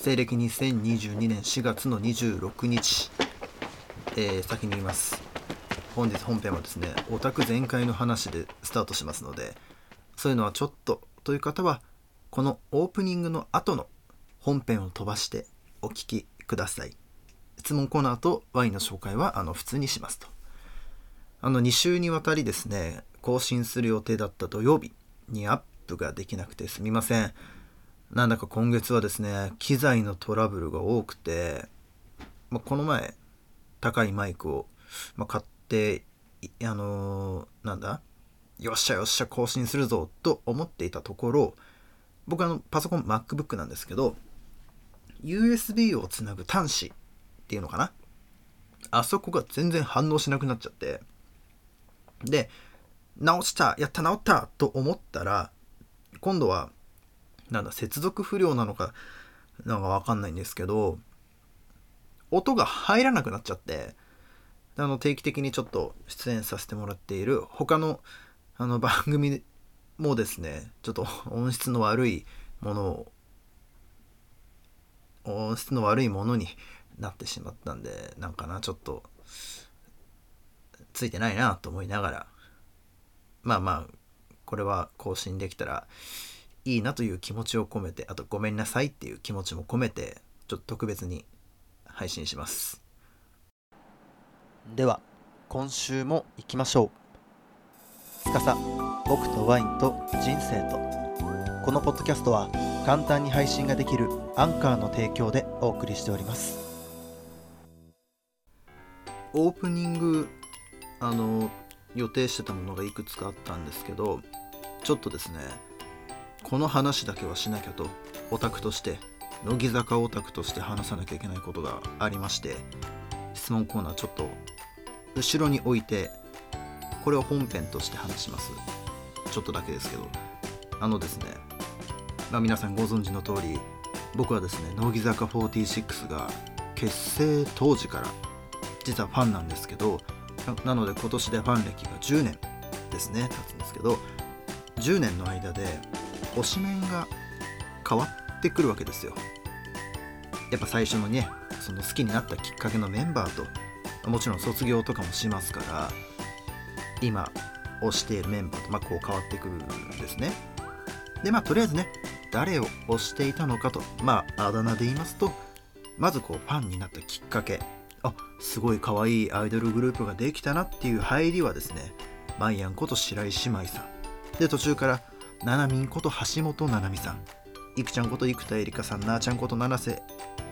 西暦2022年4月の26日、えー、先に言います。本日本編はですねオタク全開の話でスタートしますのでそういうのはちょっとという方はこのオープニングの後の本編を飛ばしてお聞きください。質問コーナーとワインの紹介はあの普通にしますと。あの2週にわたりですね更新する予定だった土曜日にアップができなくてすみません。なんだか今月はですね機材のトラブルが多くて、まあ、この前高いマイクを、まあ、買ってあのー、なんだよっしゃよっしゃ更新するぞと思っていたところ僕あのパソコン MacBook なんですけど USB をつなぐ端子っていうのかな？あそこが全然反応しなくなっちゃってで直したやった直ったと思ったら今度はなんだ接続不良なのかなんかわかんないんですけど音が入らなくなっちゃってあの定期的にちょっと出演させてもらっている他のあの番組もですねちょっと音質の悪いものを音質の悪いものになってしまったんでなんかなちょっとついてないなと思いながら。まあまあこれは更新できたらいいなという気持ちを込めてあとごめんなさいっていう気持ちも込めてちょっと特別に配信します。では今週も行きましょう。司僕とワインと人生と。このポッドキャストは簡単に配信ができるアンカーの提供でお送りしております。オープニングあの予定してたものがいくつかあったんですけどちょっとですねこの話だけはしなきゃとオタクとして乃木坂オタクとして話さなきゃいけないことがありまして質問コーナーちょっと後ろに置いてこれを本編として話します。ちょっとだけですけど。あのですね、まあ、皆さんご存知の通り僕はですね乃木坂46が結成当時から実はファンなんですけどなので今年でファン歴が10年ですね経つんですけど10年の間で推しメンが変わってくるわけですよ。やっぱ最初のねその好きになったきっかけのメンバーともちろん卒業とかもしますから今推しているメンバーとまあこう変わってくるんですね。でまあとりあえずね誰を推していたのかとまああだ名で言いますとまずこうファンになったきっかけ。あすごい可愛いアイドルグループができたなっていう入りはですねマイアンこと白石姉妹さん。で途中からななみんこと橋本七海さん。いくちゃんこと生田絵梨花さん。なーちゃんこと七瀬。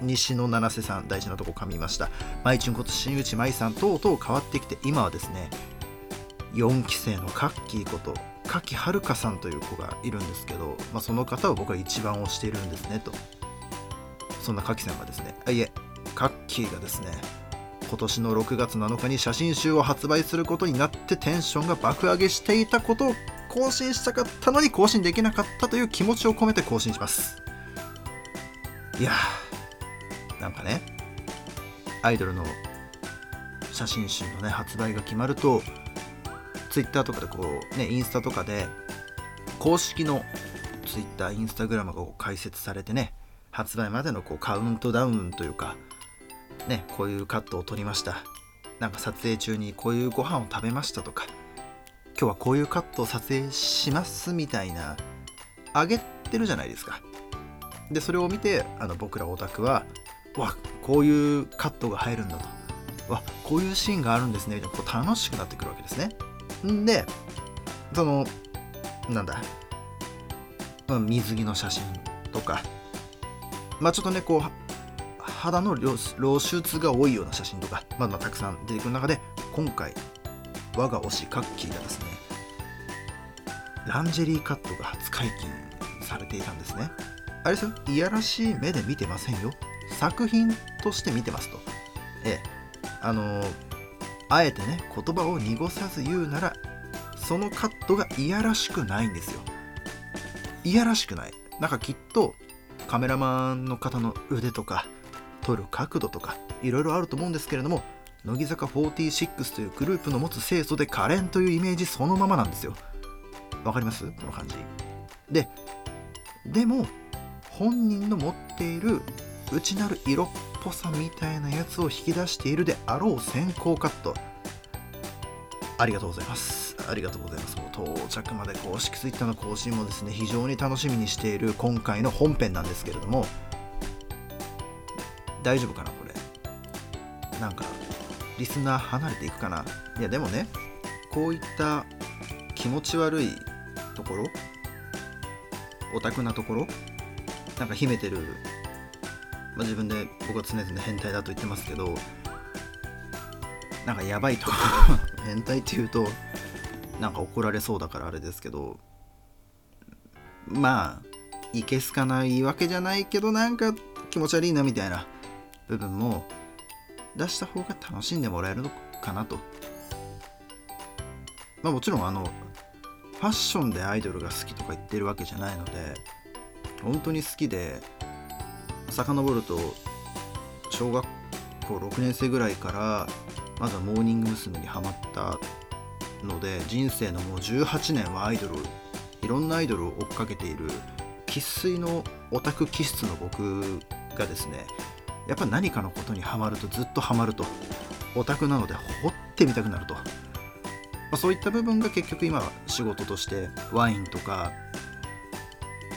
西野七瀬さん。大事なとこ噛みました。まいちゅんこと新内舞さん等々変わってきて今はですね4期生のカッキーこと柿遥さんという子がいるんですけど、まあ、その方を僕は一番推しているんですねと。そんなカキさんがですねあいえカッキーがですね今年の6月7日に写真集を発売することになってテンションが爆上げしていたことを更新したかったのに更新できなかったという気持ちを込めて更新します。いやーなんかねアイドルの写真集のね発売が決まると Twitter とかでこうねインスタとかで公式の Twitter、インスタグラムが開設されてね発売までのこうカウントダウンというかねこういうカットを撮りました。なんか撮影中にこういうご飯を食べましたとか。今日はこういうカットを撮影しますみたいなあげてるじゃないですか。でそれを見てあの僕らオタクはわこういうカットが入るんだと。わこういうシーンがあるんですね。みたいなこう楽しくなってくるわけですね。んでそのなんだ、水着の写真とか。まあちょっとねこう肌の露出が多いような写真とか、まあ、まあたくさん出てくる中で今回我が推しカッキーがですねランジェリーカットが初解禁されていたんですね。あれですよいやらしい目で見てませんよ。作品として見てますと。ええあのー、あえてね言葉を濁さず言うならそのカットがいやらしくないんですよ。いやらしくない。なんかきっとカメラマンの方の腕とか撮る角度とかいろいろあると思うんですけれども乃木坂46というグループの持つ清楚で可憐というイメージそのままなんですよ。わかります？この感じ。ででも本人の持っている内なる色っぽさみたいなやつを引き出しているであろう先行カット。ありがとうございます。ありがとうございます。もう到着まで公式 Twitter の更新もですね非常に楽しみにしている今回の本編なんですけれども大丈夫かなこれ。なんかリスナー離れていくかな。いやでもねこういった気持ち悪いところオタクなところなんか秘めてる、まあ、自分で僕は常々変態だと言ってますけどなんかやばいところ 変態っていうとなんか怒られそうだからあれですけどまあいけすかないわけじゃないけどなんか気持ち悪いなみたいな部分も出した方が楽しんでもらえるのかなとまあもちろんあのファッションでアイドルが好きとか言ってるわけじゃないので本当に好きで遡ると小学校6年生ぐらいからまずはモーニング娘。にハマったので人生のもう18年はアイドルいろんなアイドルを追っかけている生粋のオタク気質の僕がですねやっぱ何かのことにはまるとずっとハマるとオタクなので掘ってみたくなると、まあ、そういった部分が結局今仕事としてワインとか、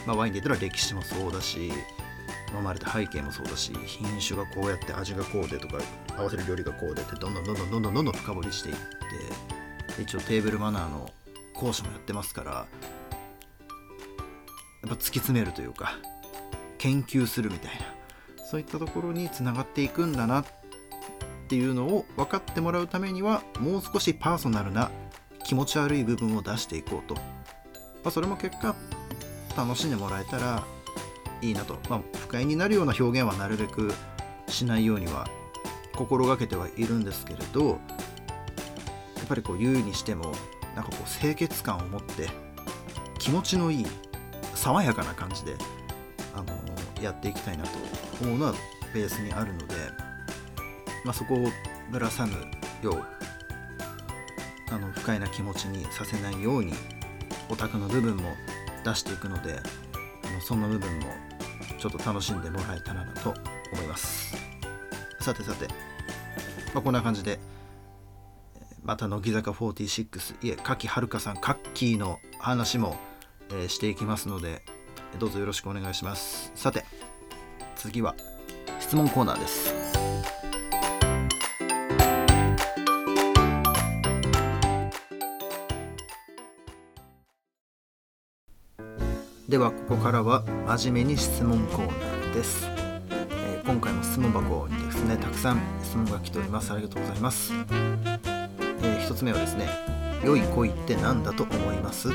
まあ、ワインで言ったら歴史もそうだし飲まれた背景もそうだし品種がこうやって味がこうでとか合わせる料理がこうでってどんどんどんどんどんどんどんどん深掘りしていって一応テーブルマナーの講師もやってますからやっぱ突き詰めるというか研究するみたいな。そういったところにつながっていくんだなっていうのを分かってもらうためにはもう少しパーソナルな気持ち悪い部分を出していこうと、まあ、それも結果楽しんでもらえたらいいなと、まあ、不快になるような表現はなるべくしないようには心がけてはいるんですけれどやっぱりこう言うにしてもなんかこう清潔感を持って気持ちのいい爽やかな感じで、あの、やっていきたいなと思うのはベースにあるので、まあ、そこをぶらさぬようあの不快な気持ちにさせないようにオタクの部分も出していくのであのそんな部分もちょっと楽しんでもらえたらなと思います。さてさて、まあ、こんな感じでまた乃木坂46いえ柿はるかさんカッキーの話も、えー、していきますのでどうぞよろしくお願いします。さて次は質問コーナーです。ではここからは真面目に質問コーナーです、えー、今回も質問箱にですねたくさん質問が来ております。ありがとうございます、えー、1つ目はですね良い恋って何だと思います？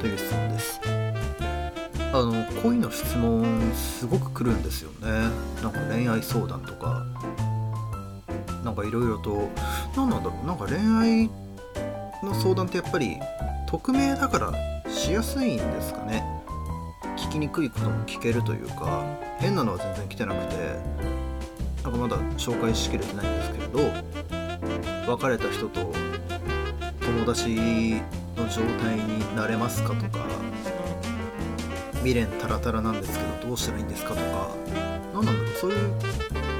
という質問です。あの恋の質問すごく来るんですよね。なんか恋愛相談とか。なんかいろいろと何なんだろう。なんか恋愛の相談ってやっぱり匿名だからしやすいんですかね。聞きにくいことも聞けるというか変なのは全然来てなくて。なんかまだ紹介しきれてないんですけれど別れた人と友達の状態になれますかとか。未練タラタラなんですけどどうしたらいいんですかとか何なんだろうそういう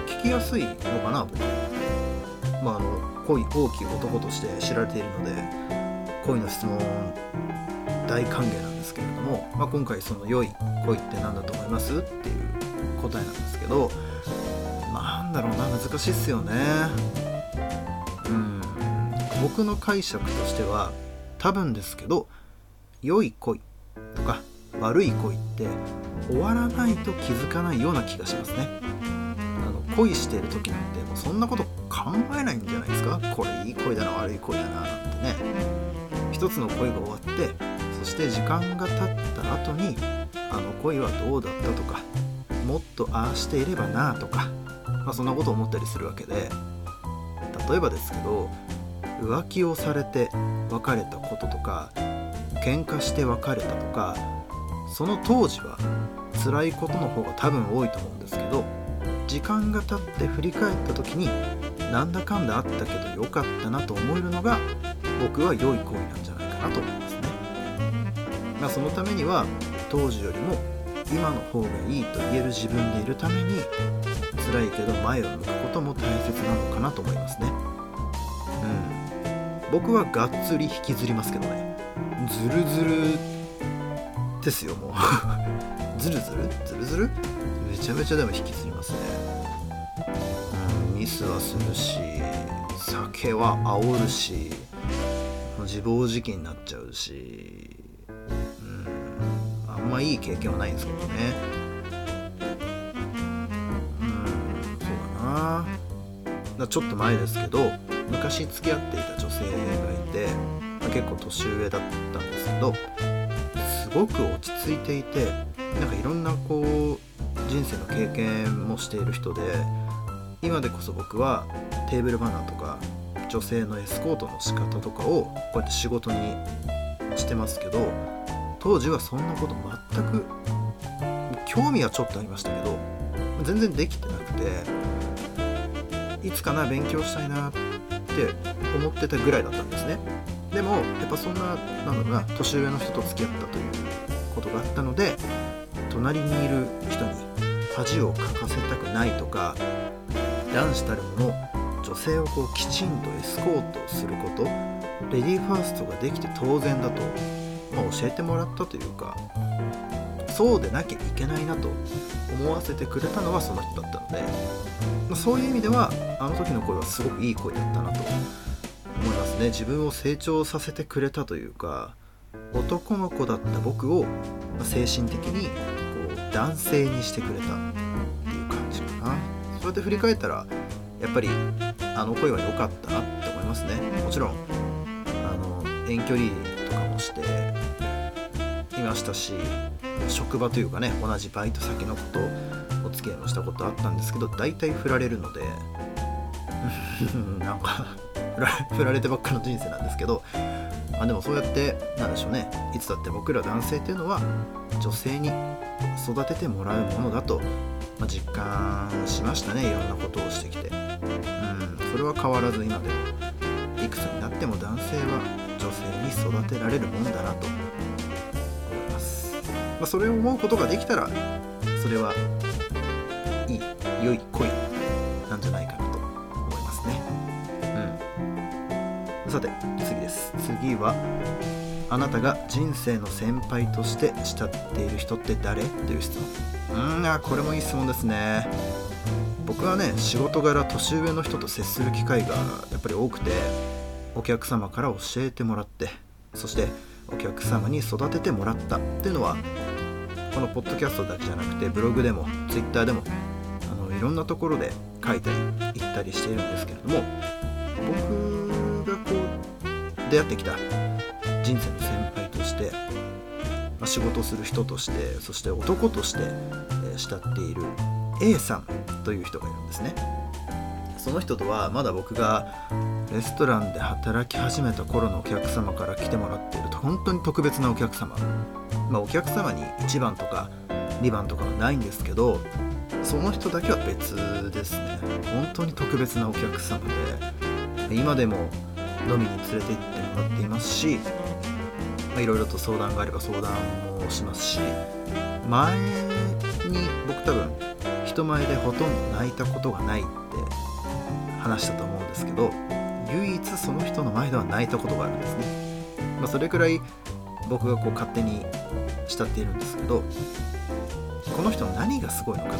聞きやすいのかな僕まああの恋大きい男として知られているので恋の質問大歓迎なんですけれども、まあ、今回その良い恋って何だと思いますっていう答えなんですけどなんだろうな難しいっすよね。うん。僕の解釈としては多分ですけど良い恋悪い恋って終わらないと気づかないような気がしますね。あの恋してる時なんてもうそんなこと考えないんじゃないですか？これいい恋だな悪い恋だななんてね。一つの恋が終わってそして時間が経った後にあの恋はどうだったとかもっとああしていればなとか、まあ、そんなことを思ったりするわけで。例えばですけど浮気をされて別れたこととか喧嘩して別れたとかその当時は辛いことの方が多分多いと思うんですけど時間が経って振り返った時になんだかんだあったけど良かったなと思えるのが僕は良い行為なんじゃないかなと思いますね。まあ、そのためには当時よりも今の方がいいと言える自分でいるために辛いけど前を向くことも大切なのかなと思いますね。うん。僕はがっつり引きずりますけどね。ズルズルですよもう。ズルズル？ズルズル？めちゃめちゃでも引きずりますね。うんミスはするし酒は煽るし自暴自棄になっちゃうしうん。あんまいい経験はないんですけどね。うんそうだな。だちょっと前ですけど昔付き合っていた女性がいて、まあ、結構年上だったんですけどごく落ち着いていてなんかいろんなこう人生の経験もしている人で今でこそ僕はテーブルマナーとか女性のエスコートの仕方とかをこうやって仕事にしてますけど当時はそんなこと全く興味はちょっとありましたけど全然できてなくていつかな勉強したいなって思ってたぐらいだったんですね。でもやっぱそんななんだろうな年上の人と付き合ったというがあったので隣にいる人に恥をかかせたくないとか男子たるもの女性をこうきちんとエスコートすることレディーファーストができて当然だと、まあ、教えてもらったというかそうでなきゃいけないなと思わせてくれたのはその人だったので、まあ、そういう意味ではあの時の声はすごくいい声だったなと思いますね。自分を成長させてくれたというか男の子だった僕を精神的にこう男性にしてくれたっていう感じかな。そうやって振り返ったらやっぱりあの声は良かったなって思いますね。もちろんあの遠距離とかもしていましたし職場というかね同じバイト先のことお付き合いもしたことあったんですけど大体振られるので なんか 振られてばっかの人生なんですけどあでもそうやってなんでしょうね。いつだって僕ら男性っていうのは女性に育ててもらうものだと、まあ、実感しましたね。いろんなことをしてきて。うん。それは変わらず今でもいくつになっても男性は女性に育てられるもんだなと。思います、まあ、それを思うことができたらそれはいい良い恋なんじゃないかなと思いますね。うん。さて次です。次はあなたが人生の先輩として慕っている人って誰？という質問。うんあこれもいい質問ですね。僕はね仕事柄年上の人と接する機会がやっぱり多くてお客様から教えてもらってそしてお客様に育ててもらったっていうのはこのポッドキャストだけじゃなくてブログでもツイッターでもあのいろんなところで書いたり言ったりしているんですけれども僕出会ってきた人生の先輩として、ま、仕事する人としてそして男として、え慕っている A さんという人がいるんですね。その人とはまだ僕がレストランで働き始めた頃のお客様から来てもらっていると本当に特別なお客様。まあお客様に1番とか2番とかはないんですけどその人だけは別ですね。本当に特別なお客様で今でも飲みに連れて行ってもらっていますしまあいろいろと相談があれば相談もしますし前に僕多分人前でほとんど泣いたことがないって話したと思うんですけど唯一その人の前では泣いたことがあるんですね、まあ、それくらい僕がこう勝手に慕っているんですけどこの人の何がすごいのかって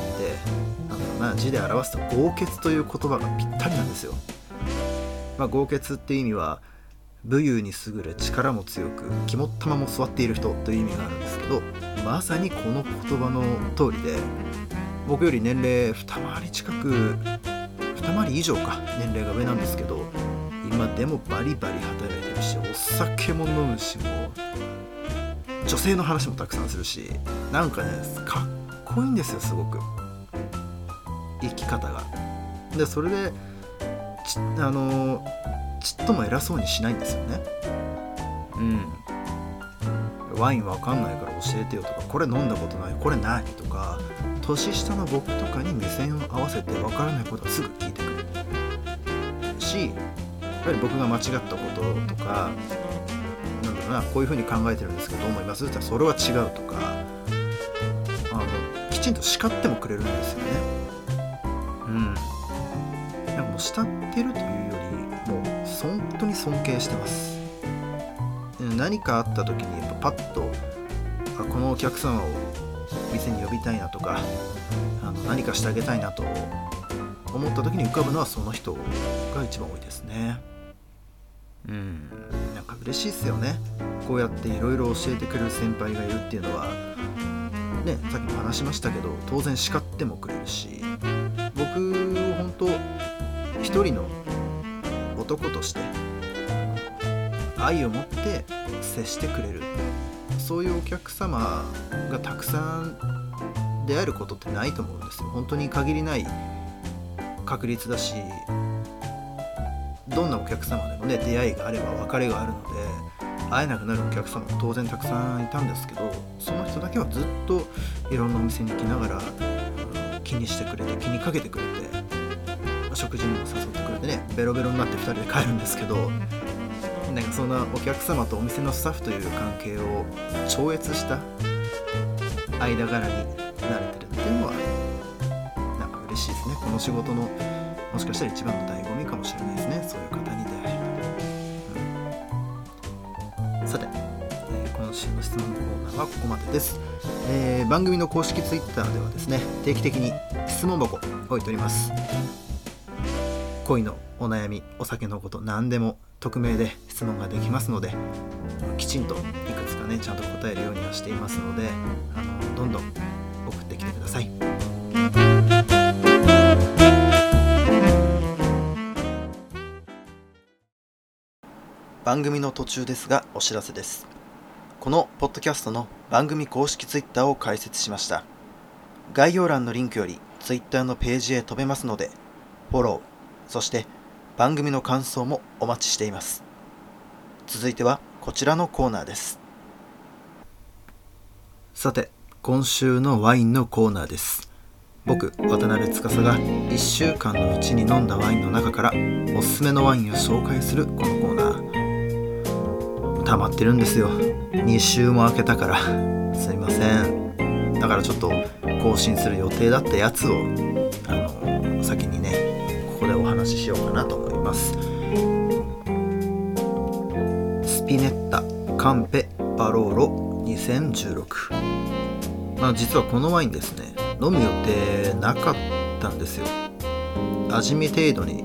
なんだろうな字で表すと豪傑という言葉がぴったりなんですよ、まあ、豪傑っていう意味は武勇に優れ力も強く肝っ玉も座っている人という意味があるんですけどまさにこの言葉の通りで僕より年齢二回り近く二回り以上か年齢が上なんですけど今でもバリバリ働いてるしお酒も飲むしもう女性の話もたくさんするしなんかねかっこいいんですよすごく。生き方が。でそれであのちっとも偉そうにしないんですよね。うん。ワインわかんないから教えてよとかこれ飲んだことないこれ何とか年下の僕とかに目線を合わせてわからないことはすぐ聞いてくれる。しやっぱり僕が間違ったこととかなんだろうなこういうふうに考えてるんですけどどう思いますって言ったらそれは違うとかあちんと叱ってもくれるんですよね。うん。なんかもう慕ってるというより本当に尊敬してます。何かあった時にやっぱパッとあこのお客様を店に呼びたいなとかあの何かしてあげたいなと思った時に浮かぶのはその人が一番多いですね。うん。なんか嬉しいですよね。こうやっていろいろ教えてくれる先輩がいるっていうのはねさっきも話しましたけど当然叱ってもくれるし僕本当一人の男として愛を持って接してくれる。そういうお客様がたくさん出会えることってないと思うんですよ。本当に限りない確率だしどんなお客様でもね出会いがあれば別れがあるので会えなくなるお客様も当然たくさんいたんですけどその人だけはずっといろんなお店に来ながら、気にしてくれて気にかけてくれて食事にも誘ってくれてねベロベロになって2人で帰るんですけどなんかそんなお客様とお店のスタッフという関係を超越した間柄になれてるっていうのはなんか嬉しいですね。この仕事のもしかしたら一番の醍醐味かもしれないですねそういう方に出会える、うん、さて、えー、今週の質問コーナーはここまでです、えー、番組の公式 Twitter ではですね定期的に質問箱置いております。恋のお悩みお酒のこと何でも匿名で質問ができますのできちんといくつかねちゃんと答えるようにはしていますのであのどんどん送ってきてください。番組の途中ですがお知らせです。このポッドキャストの番組公式 Twitter を開設しました。概要欄のリンクより Twitter のページへ飛べますのでフォローそして番組の感想もお待ちしています。続いてはこちらのコーナーです。さて今週のワインのコーナーです。僕渡辺司が1週間のうちに飲んだワインの中からおすすめのワインを紹介するこのコーナー。溜まってるんですよ。2週も空けたから。すいません。だからちょっと更新する予定だったやつをあの先にねししようかなと思います。スピネッタカンペバローロ2016まあ実はこのワインですね飲む予定なかったんですよ。味見程度に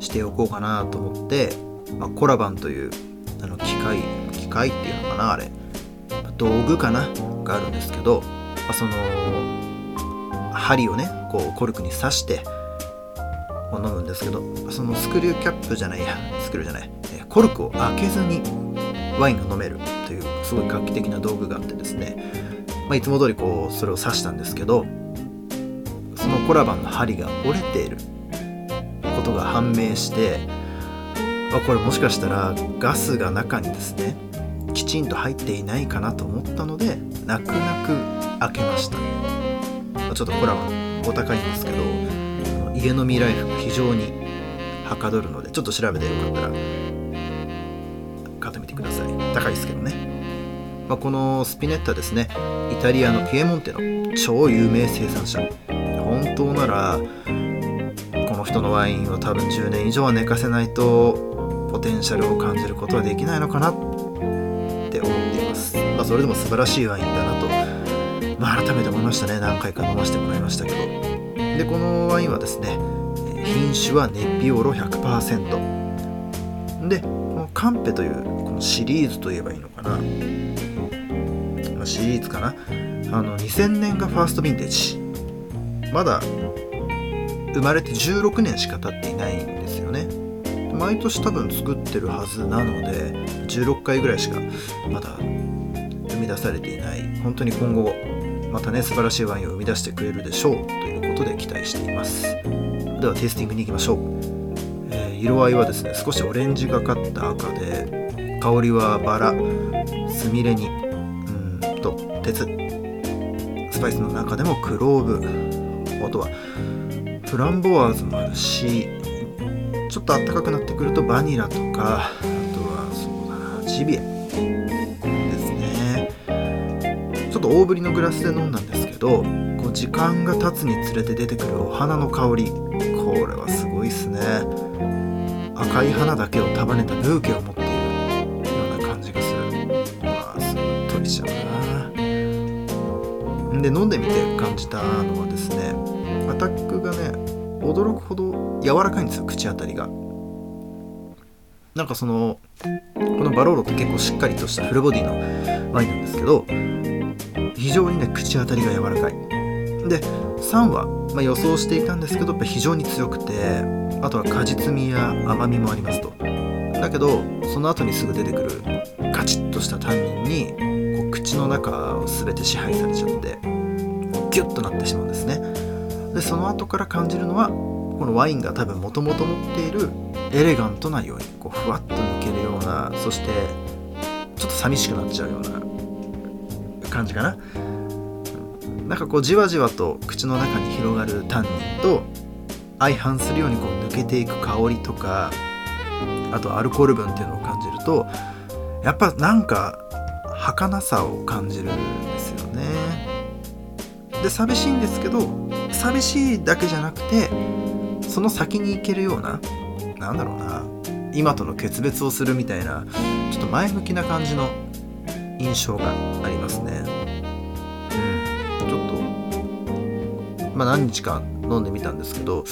しておこうかなと思って、まあ、コラバンというあの機械機械っていうのかなあれ。道具かながあるんですけど、まあ、その針をねこうコルクに刺して飲むんですけどそのスクリューキャップじゃないやスクリューじゃない、えコルクを開けずにワインが飲めるというすごい画期的な道具があってですね、まあ、いつも通りこうそれを刺したんですけどそのコラバンの針が折れていることが判明してあこれもしかしたらガスが中にですねきちんと入っていないかなと思ったので泣く泣く開けました。ちょっとコラバンお高いんですけど家飲みライフ非常にはかどるのでちょっと調べてよかったら買ってみてください。高いですけどね、まあ、このスピネッタですね。イタリアのピエモンテの超有名生産者。本当ならこの人のワインを多分10年以上は寝かせないとポテンシャルを感じることはできないのかなって思っています、まあ、それでも素晴らしいワインだなと、まあ、改めて思いましたね。何回か飲ませてもらいましたけど。でこのワインはですね品種はネピオロ100%でこのカンペというこのシリーズといえばいいのかな、ま、シリーズかな。あの2000年がファーストヴィンテージ。まだ生まれて16年しか経っていないんですよね。毎年多分作ってるはずなので16回ぐらいしかまだ生み出されていない。本当に今後またね素晴らしいワインを生み出してくれるでしょう。ことで期待しています。ではテイスティングに行きましょう、えー、色合いはですね少しオレンジがかった赤で香りはバラスミレニうんと鉄。スパイスの中でもクローブ。あとはフランボワーズもあるしちょっと暖かくなってくるとバニラとかあとはそうだなジビエ。ですね。ちょっと大ぶりのグラスで飲んだんですけど時間が経つにつれて出てくるお花の香り。これはすごいっすね。赤い花だけを束ねたブーケを持っているような感じがする。まあすっとりしちゃうな。で飲んでみて感じたのはですねアタックがね驚くほど柔らかいんですよ口当たりが。なんかそのこのバローロって結構しっかりとしたフルボディのワインなんですけど非常にね口当たりが柔らかいで酸は、まあ、予想していたんですけどやっぱ非常に強くてあとは果実味や甘みもありますと。だけどその後にすぐ出てくるガチッとしたタンニンにこう口の中を全て支配されちゃってギュッとなってしまうんですね。でその後から感じるのはこのワインが多分もともと持っているエレガントなようにこうふわっと抜けるようなそしてちょっと寂しくなっちゃうような感じかな。なんかこうじわじわと口の中に広がるタンニンと相反するようにこう抜けていく香りとかあとアルコール分っていうのを感じるとやっぱなんか儚さを感じるんですよね。で寂しいんですけど寂しいだけじゃなくてその先に行けるようななんだろうな今との決別をするみたいなちょっと前向きな感じの印象がありますね。まあ何日か飲んでみたんですけど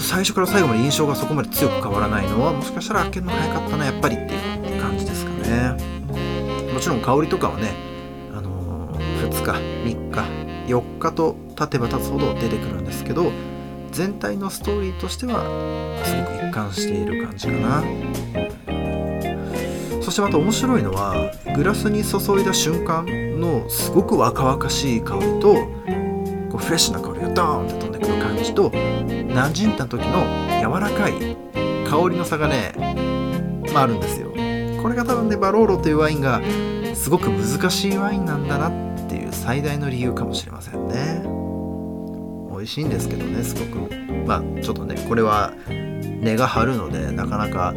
最初から最後まで印象がそこまで強く変わらないのはもしかしたら開けるの早かったなやっぱりっていう感じですかね。もちろん香りとかはね、あのー、2日3日4日と経てば経つほど出てくるんですけど全体のストーリーとしてはすごく一貫している感じかな。そしてまた面白いのはグラスに注いだ瞬間のすごく若々しい香りとフレッシュな香りがドーンって飛んでくる感じと馴染んだ時の柔らかい香りの差がね、まあ、あるんですよ。これが多分ねバローロというワインがすごく難しいワインなんだなっていう最大の理由かもしれませんね。美味しいんですけどねすごく。まあちょっとねこれは値が張るのでなかなか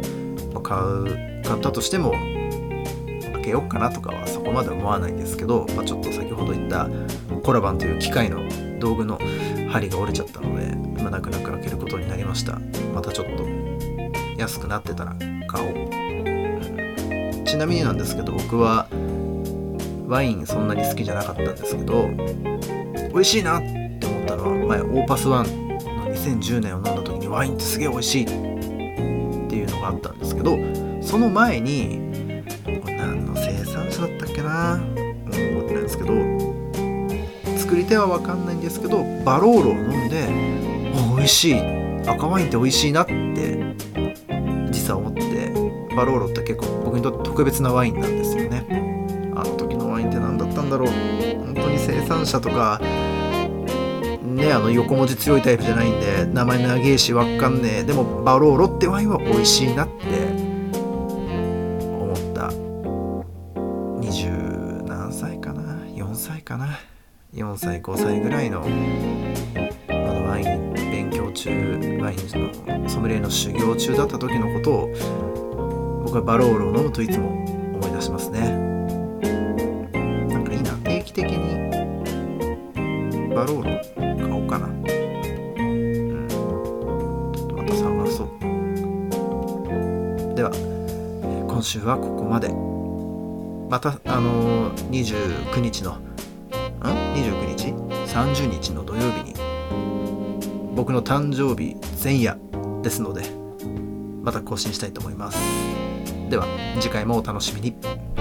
買う買ったとしても開けようかなとかはそこまで思わないんですけど、まあ、ちょっと先ほど言ったコラバンという機械の道具の針が折れちゃったので、まあ、泣く泣く開けることになりました。またちょっと安くなってたら買おう、ちなみになんですけど僕はワインそんなに好きじゃなかったんですけど美味しいなって思ったのは前オーパスワンの2010年を飲んだ時にワインってすげえ美味しいっていうのがあったんですけどその前にこれ何の生産者だったっけな？作り手は分かんないんですけどバロールを飲んで美味しい赤ワインって美味しいなって実は思ってバローロって結構僕にとって特別なワインなんですよね。あの時のワインって何だったんだろう。本当に生産者とかねあの横文字強いタイプじゃないんで名前長えしわかんねえ。でもバローロってワインは美味しいなって5歳ぐらいのあのワイン勉強中ワインのソムリエの修行中だった時のことを僕はバロールを飲むといつも思い出しますね。なんかいいな。定期的にバロール買おうかな。うん。また探そう。では今週はここまで。またあのー、29日の30日の土曜日に僕の誕生日前夜ですのでまた更新したいと思います。では次回もお楽しみに。